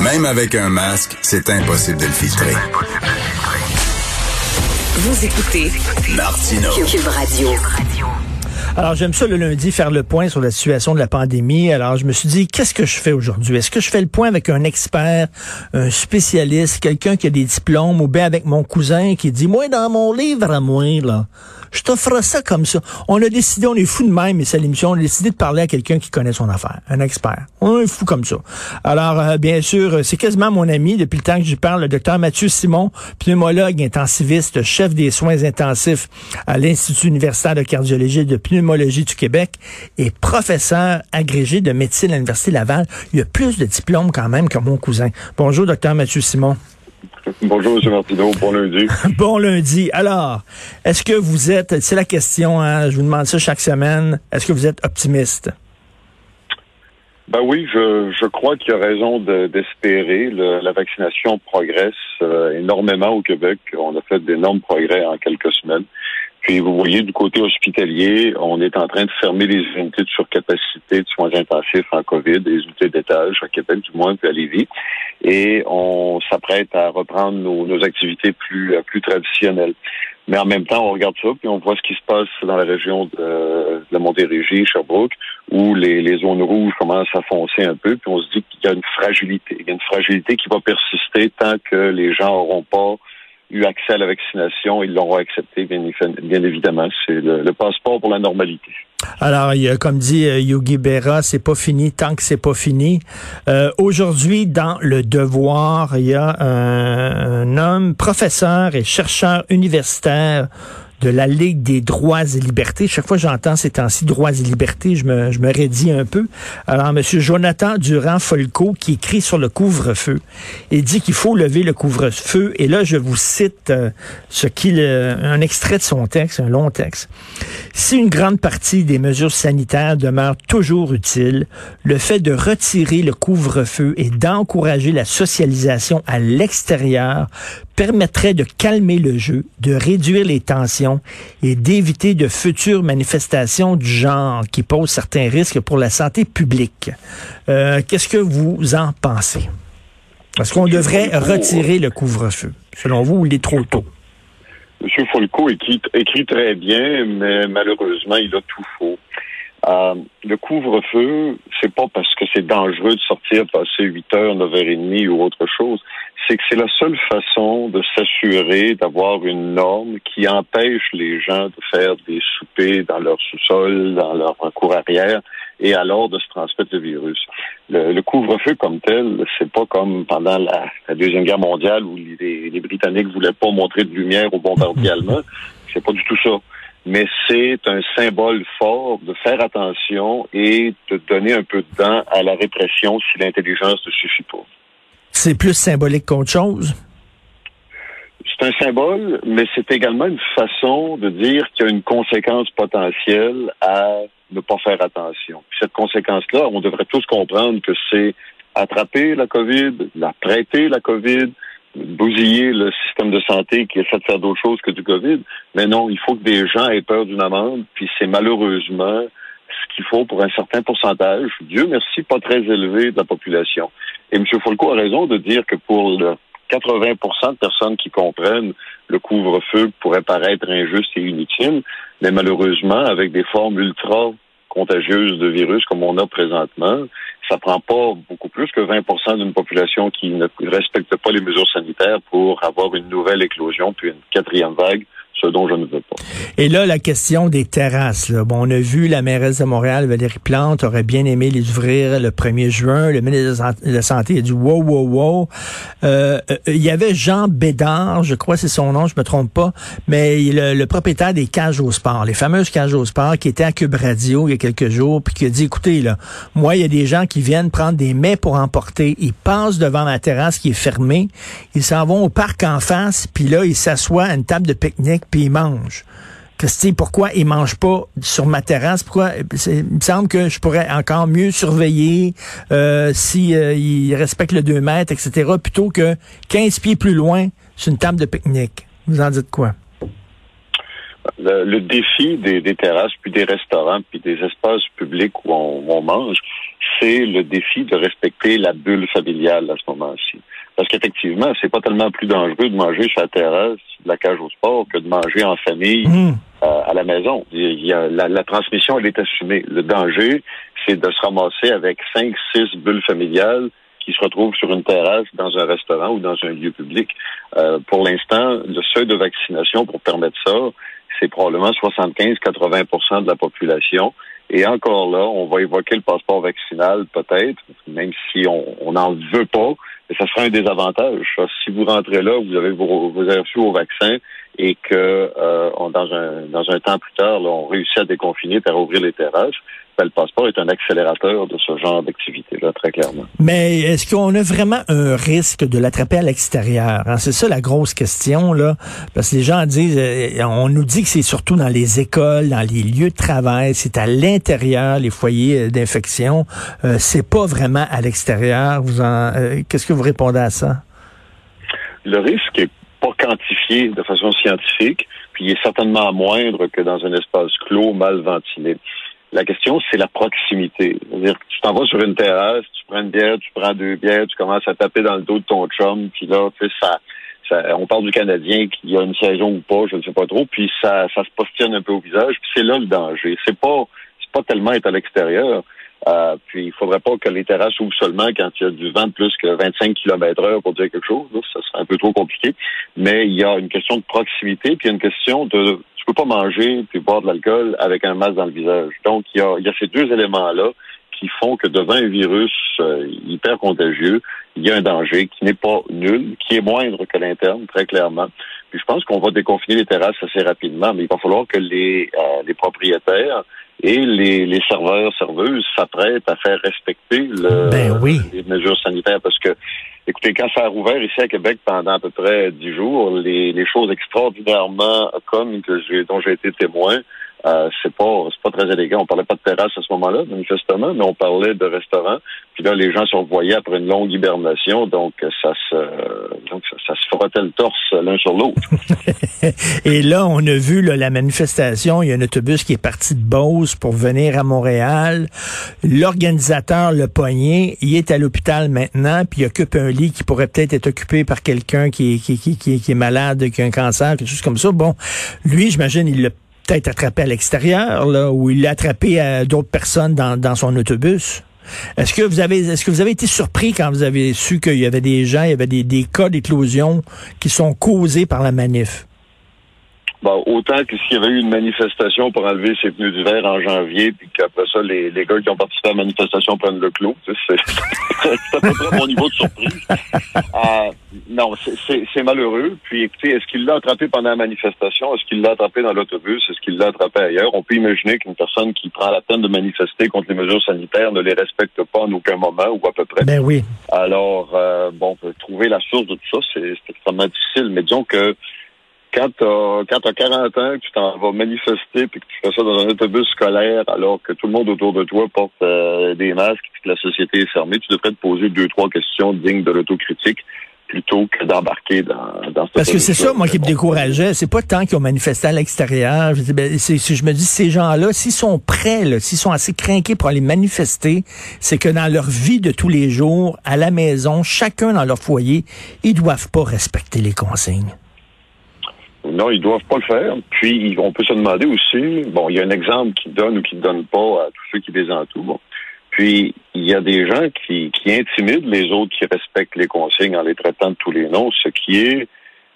Même avec un masque, c'est impossible de le filtrer. Vous écoutez Martino. Cube Radio. Alors, j'aime ça le lundi faire le point sur la situation de la pandémie. Alors, je me suis dit, qu'est-ce que je fais aujourd'hui? Est-ce que je fais le point avec un expert, un spécialiste, quelqu'un qui a des diplômes, ou bien avec mon cousin qui dit, moi, dans mon livre à moi, là, je t'offre ça comme ça. On a décidé, on est fou de même, mais c'est l'émission, on a décidé de parler à quelqu'un qui connaît son affaire, un expert. On est fou comme ça. Alors, euh, bien sûr, c'est quasiment mon ami depuis le temps que j'y parle, le docteur Mathieu Simon, pneumologue intensiviste, chef des soins intensifs à l'Institut universitaire de cardiologie et de pneumologie du Québec et professeur agrégé de médecine à l'Université Laval. Il a plus de diplômes quand même que mon cousin. Bonjour, docteur Mathieu Simon. Bonjour, M. Martineau. Bon lundi. bon lundi. Alors, est-ce que vous êtes, c'est la question, hein, je vous demande ça chaque semaine, est-ce que vous êtes optimiste? Ben oui, je, je crois qu'il y a raison d'espérer. la vaccination progresse euh, énormément au Québec. On a fait d'énormes progrès en quelques semaines. Puis vous voyez, du côté hospitalier, on est en train de fermer les unités de surcapacité de soins intensifs en COVID, les unités d'étage à Québec, du moins, puis à Lévis. Et on s'apprête à reprendre nos, nos activités plus, plus traditionnelles. Mais en même temps, on regarde ça, puis on voit ce qui se passe dans la région de, de Montérégie, Sherbrooke, où les, les zones rouges commencent à foncer un peu, puis on se dit qu'il y a une fragilité. Il y a une fragilité qui va persister tant que les gens n'auront pas eu accès à la vaccination, ils l'auront accepté, bien, évidemment. C'est le, passeport pour la normalité. Alors, comme dit euh, Yogi Berra, c'est pas fini tant que c'est pas fini. Euh, Aujourd'hui, dans le Devoir, il y a un homme, professeur et chercheur universitaire de la Ligue des droits et libertés. Chaque fois que j'entends ces temps-ci droits et libertés, je me, je me raidis un peu. Alors, M. Jonathan Durand-Folco, qui écrit sur le couvre-feu, et dit qu'il faut lever le couvre-feu. Et là, je vous cite euh, ce qu'il, euh, un extrait de son texte, un long texte. Si une grande partie des mesures sanitaires demeure toujours utiles, le fait de retirer le couvre-feu et d'encourager la socialisation à l'extérieur permettrait de calmer le jeu, de réduire les tensions et d'éviter de futures manifestations du genre qui posent certains risques pour la santé publique. Euh, Qu'est-ce que vous en pensez? Est-ce qu'on devrait retirer le couvre-feu, selon vous, ou il est trop tôt? M. Folco écrit, écrit, très bien, mais malheureusement, il a tout faux. Euh, le couvre-feu, c'est pas parce que c'est dangereux de sortir passer 8 heures, 9h30 ou autre chose. C'est que c'est la seule façon de s'assurer d'avoir une norme qui empêche les gens de faire des soupers dans leur sous-sol, dans leur cour arrière, et alors de se transmettre le virus. Le, couvre-feu comme tel, c'est pas comme pendant la, Deuxième Guerre mondiale où les, les Britanniques voulaient pas montrer de lumière aux bombardiers allemands. C'est pas du tout ça mais c'est un symbole fort de faire attention et de donner un peu de à la répression si l'intelligence ne suffit pas. C'est plus symbolique qu'autre chose? C'est un symbole, mais c'est également une façon de dire qu'il y a une conséquence potentielle à ne pas faire attention. cette conséquence-là, on devrait tous comprendre que c'est attraper la COVID, la prêter la COVID, bousiller le système de santé qui essaie de faire d'autres choses que du COVID. Mais non, il faut que des gens aient peur d'une amende, puis c'est malheureusement ce qu'il faut pour un certain pourcentage, Dieu merci, pas très élevé de la population. Et M. Folco a raison de dire que pour le 80 de personnes qui comprennent le couvre-feu pourrait paraître injuste et inutile, mais malheureusement, avec des formes ultra contagieuses de virus comme on a présentement, ça prend pas beaucoup plus que 20% d'une population qui ne respecte pas les mesures sanitaires pour avoir une nouvelle éclosion puis une quatrième vague ce dont je ne veux pas. Et là, la question des terrasses. Là. Bon, on a vu la mairesse de Montréal, Valérie Plante, aurait bien aimé les ouvrir le 1er juin. Le ministre de la Santé a dit wow, wow, wow. Euh, euh, il y avait Jean Bédard, je crois c'est son nom, je me trompe pas, mais le, le, propriétaire des cages au sport, les fameuses cages au sport, qui était à Cube Radio il y a quelques jours, puis qui a dit, écoutez, là, moi, il y a des gens qui viennent prendre des mets pour emporter. Ils passent devant ma terrasse qui est fermée. Ils s'en vont au parc en face, puis là, ils s'assoient à une table de pique-nique, puis ils mangent. Christy, pourquoi ils mangent pas sur ma terrasse? Pourquoi? Il me semble que je pourrais encore mieux surveiller euh, si euh, respectent le 2 mètres, etc., plutôt que 15 pieds plus loin sur une table de pique-nique. Vous en dites quoi? Le, défi des, des, terrasses, puis des restaurants, puis des espaces publics où on mange, c'est le défi de respecter la bulle familiale à ce moment-ci. Parce qu'effectivement, c'est pas tellement plus dangereux de manger sur la terrasse de la cage au sport que de manger en famille mmh. euh, à la maison. Il y a, la, la, transmission, elle est assumée. Le danger, c'est de se ramasser avec cinq, six bulles familiales qui se retrouvent sur une terrasse dans un restaurant ou dans un lieu public. Euh, pour l'instant, le seuil de vaccination pour permettre ça, c'est probablement 75-80 de la population. Et encore là, on va évoquer le passeport vaccinal peut-être, même si on n'en veut pas, mais ça sera un désavantage. Si vous rentrez là, vous avez vos, avez reçu vos vaccins et que euh, on, dans un dans un temps plus tard, là, on réussit à déconfiner et à rouvrir les terrasses, ben, le passeport est un accélérateur de ce genre d'activité-là, très clairement. Mais est-ce qu'on a vraiment un risque de l'attraper à l'extérieur? Hein? C'est ça la grosse question, là. Parce que les gens disent, euh, on nous dit que c'est surtout dans les écoles, dans les lieux de travail, c'est à l'intérieur, les foyers euh, d'infection. Euh, c'est pas vraiment à l'extérieur. Vous en, euh, qu'est-ce que vous répondez à ça? Le risque est pas quantifié de façon scientifique, puis il est certainement moindre que dans un espace clos mal ventilé. La question, c'est la proximité. C'est-à-dire que tu t'en vas sur une terrasse, tu prends une bière, tu prends deux bières, tu commences à taper dans le dos de ton chum, puis là, tu sais, ça, on parle du Canadien qui a une saison ou pas, je ne sais pas trop, puis ça, ça se postillonne un peu au visage, puis c'est là le danger. C'est pas, c'est pas tellement être à l'extérieur. Euh, puis il faudrait pas que les terrasses ouvrent seulement quand il y a du vent de plus que 25 km heure pour dire quelque chose. Ça serait un peu trop compliqué. Mais il y a une question de proximité, puis il y a une question de tu peux pas manger puis boire de l'alcool avec un masque dans le visage. Donc, il y a, il y a ces deux éléments-là qui font que devant un virus euh, hyper contagieux, il y a un danger qui n'est pas nul, qui est moindre que l'interne, très clairement. Puis je pense qu'on va déconfiner les terrasses assez rapidement, mais il va falloir que les, euh, les propriétaires et les, les serveurs, serveuses s'apprêtent à faire respecter le, ben oui. les mesures sanitaires parce que Écoutez, quand ça a rouvert ici à Québec pendant à peu près dix jours, les, les choses extraordinairement comme que j'ai, dont j'ai été témoin, euh, c'est pas c'est pas très élégant. On parlait pas de terrasse à ce moment-là, manifestement, mais on parlait de restaurant. Puis là, les gens se revoyaient après une longue hibernation, donc ça se donc ça, se frottait le torse l'un sur l'autre. Et là, on a vu là, la manifestation. Il y a un autobus qui est parti de Beauce pour venir à Montréal. L'organisateur, le poignet, il est à l'hôpital maintenant, puis il occupe un lit qui pourrait peut-être être occupé par quelqu'un qui, qui, qui, qui, qui est malade, qui a un cancer, quelque chose comme ça. Bon, lui, j'imagine, il l'a peut-être attrapé à l'extérieur, là, ou il l'a attrapé à d'autres personnes dans, son autobus. Est-ce que vous avez est-ce que vous avez été surpris quand vous avez su qu'il y avait des gens, il y avait des, des cas d'éclosion qui sont causés par la manif? Bon, autant que s'il y avait eu une manifestation pour enlever ses pneus d'hiver en janvier, puis qu'après ça, les, les gars qui ont participé à la manifestation prennent le clos. C'est à peu près mon niveau de surprise. Euh, non, c'est malheureux. Puis écoutez, est-ce qu'il l'a attrapé pendant la manifestation? Est-ce qu'il l'a attrapé dans l'autobus? Est-ce qu'il l'a attrapé ailleurs? On peut imaginer qu'une personne qui prend la peine de manifester contre les mesures sanitaires ne les respecte pas en aucun moment ou à peu près. Ben oui. Alors, euh, bon, trouver la source de tout ça, c'est extrêmement difficile. Mais disons que quand tu as, 40 ans, que tu t'en vas manifester puis que tu fais ça dans un autobus scolaire alors que tout le monde autour de toi porte euh, des masques et que la société est fermée, tu devrais te poser deux, trois questions dignes de l'autocritique plutôt que d'embarquer dans, dans Parce que c'est ça, moi, qui me décourageait. C'est pas tant qu'ils ont manifesté à l'extérieur. Je, ben, je me dis, ces gens-là, s'ils sont prêts, s'ils sont assez craqués pour aller manifester, c'est que dans leur vie de tous les jours, à la maison, chacun dans leur foyer, ils doivent pas respecter les consignes. Non, ils doivent pas le faire. Puis, on peut se demander aussi, bon, il y a un exemple qui donne ou qui ne donne pas à tous ceux qui les entourent. Puis, il y a des gens qui, qui intimident les autres qui respectent les consignes en les traitant de tous les noms, ce qui est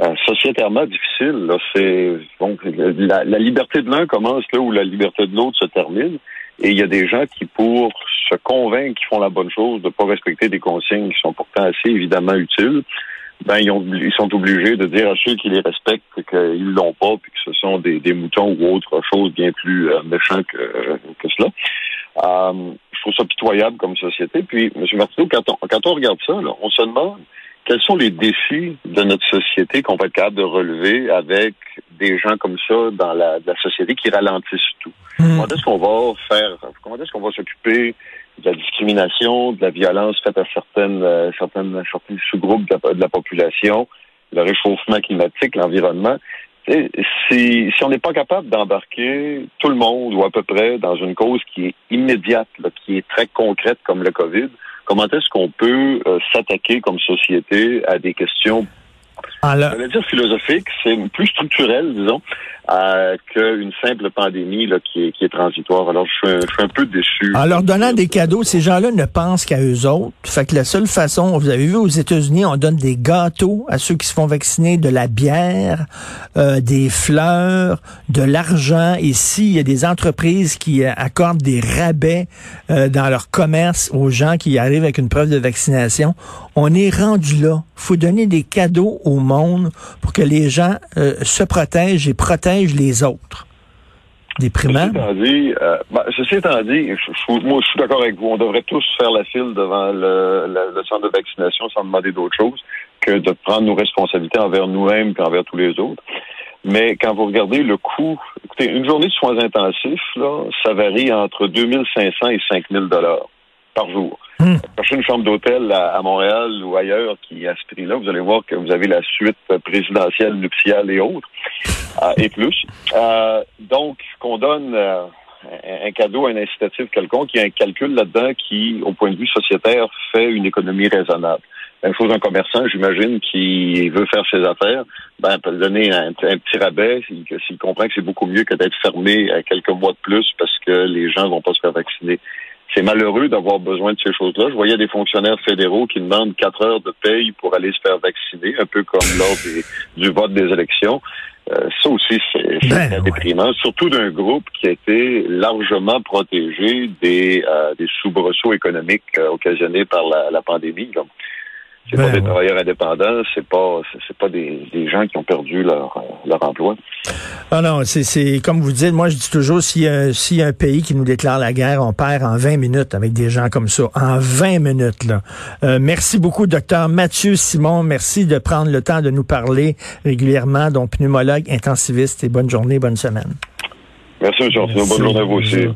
euh, sociétairement difficile. Là, c'est bon, la, la liberté de l'un commence là où la liberté de l'autre se termine. Et il y a des gens qui, pour se convaincre qu'ils font la bonne chose, de ne pas respecter des consignes qui sont pourtant assez évidemment utiles, ben ils, ont, ils sont obligés de dire à ceux qui les respectent qu'ils l'ont pas, puis que ce sont des, des moutons ou autre chose bien plus euh, méchant que, que cela. Euh, je trouve ça pitoyable comme société. Puis, M. Martineau, quand on, quand on regarde ça, là, on se demande quels sont les défis de notre société qu'on va être capable de relever avec des gens comme ça dans la, la société qui ralentissent tout. Hmm. Comment est-ce qu'on va faire, comment est-ce qu'on va s'occuper de la discrimination, de la violence faite à certaines, euh, certaines, certains sous-groupes de la, de la population, le réchauffement climatique, l'environnement. Si, si on n'est pas capable d'embarquer tout le monde ou à peu près dans une cause qui est immédiate, là, qui est très concrète comme le COVID, comment est-ce qu'on peut euh, s'attaquer comme société à des questions, Alors, je vais dire philosophiques, c'est plus structurel, disons, euh, qu'une simple pandémie là, qui, est, qui est transitoire. Alors, je suis, un, je suis un peu déçu. en leur donnant des cadeaux, ces gens-là ne pensent qu'à eux autres. Fait que la seule façon, vous avez vu aux États-Unis, on donne des gâteaux à ceux qui se font vacciner, de la bière, euh, des fleurs, de l'argent. Ici, il y a des entreprises qui euh, accordent des rabais euh, dans leur commerce aux gens qui arrivent avec une preuve de vaccination. On est rendu là. faut donner des cadeaux au monde pour que les gens euh, se protègent et protègent les autres? Déprimant. Ceci étant dit, euh, ben, ceci étant dit, je, je- moi je suis d'accord avec vous. On devrait tous faire la file devant le, le- le centre de vaccination sans demander d'autre chose que de prendre nos responsabilités envers nous-mêmes et envers tous les autres. Mais quand vous regardez le coût, écoutez, une journée de soins intensifs, là, ça varie entre 2500 et 5000 dollars par jour. Hmm. Cherchez une chambre d'hôtel à, à Montréal ou ailleurs qui est à ce prix-là, vous allez voir que vous avez la suite présidentielle, nuptiale et autres, euh, et plus. Euh, donc, qu'on donne euh, un, un cadeau, un incitatif quelconque, il y a un calcul là-dedans qui, au point de vue sociétaire, fait une économie raisonnable. Même chose un commerçant, j'imagine, qui veut faire ses affaires, ben, peut donner un, un petit rabais s'il s'il comprend que c'est beaucoup mieux que d'être fermé à quelques mois de plus parce que les gens vont pas se faire vacciner. C'est malheureux d'avoir besoin de ces choses-là. Je voyais des fonctionnaires fédéraux qui demandent quatre heures de paye pour aller se faire vacciner, un peu comme lors des- du vote des élections. Euh, ça aussi, c'est Ben, ouais. déprimant, surtout d'un groupe qui a été largement protégé des, euh, des soubresauts économiques euh, occasionnés par la, la pandémie. C'est Ben, pas des ouais. travailleurs indépendants, c'est pas c'est- pas des, des gens qui ont perdu leur, euh, leur emploi. Ah non, c'est, c'est comme vous dites, moi je dis toujours, s'il y, a- s'il y a un pays qui nous déclare la guerre, on perd en 20 minutes avec des gens comme ça. En 20 minutes, là. Euh, merci beaucoup, docteur Mathieu Simon. Merci de prendre le temps de nous parler régulièrement. Donc, pneumologue, intensiviste et bonne journée, bonne semaine. Merci, M. Bonne journée à vous aussi.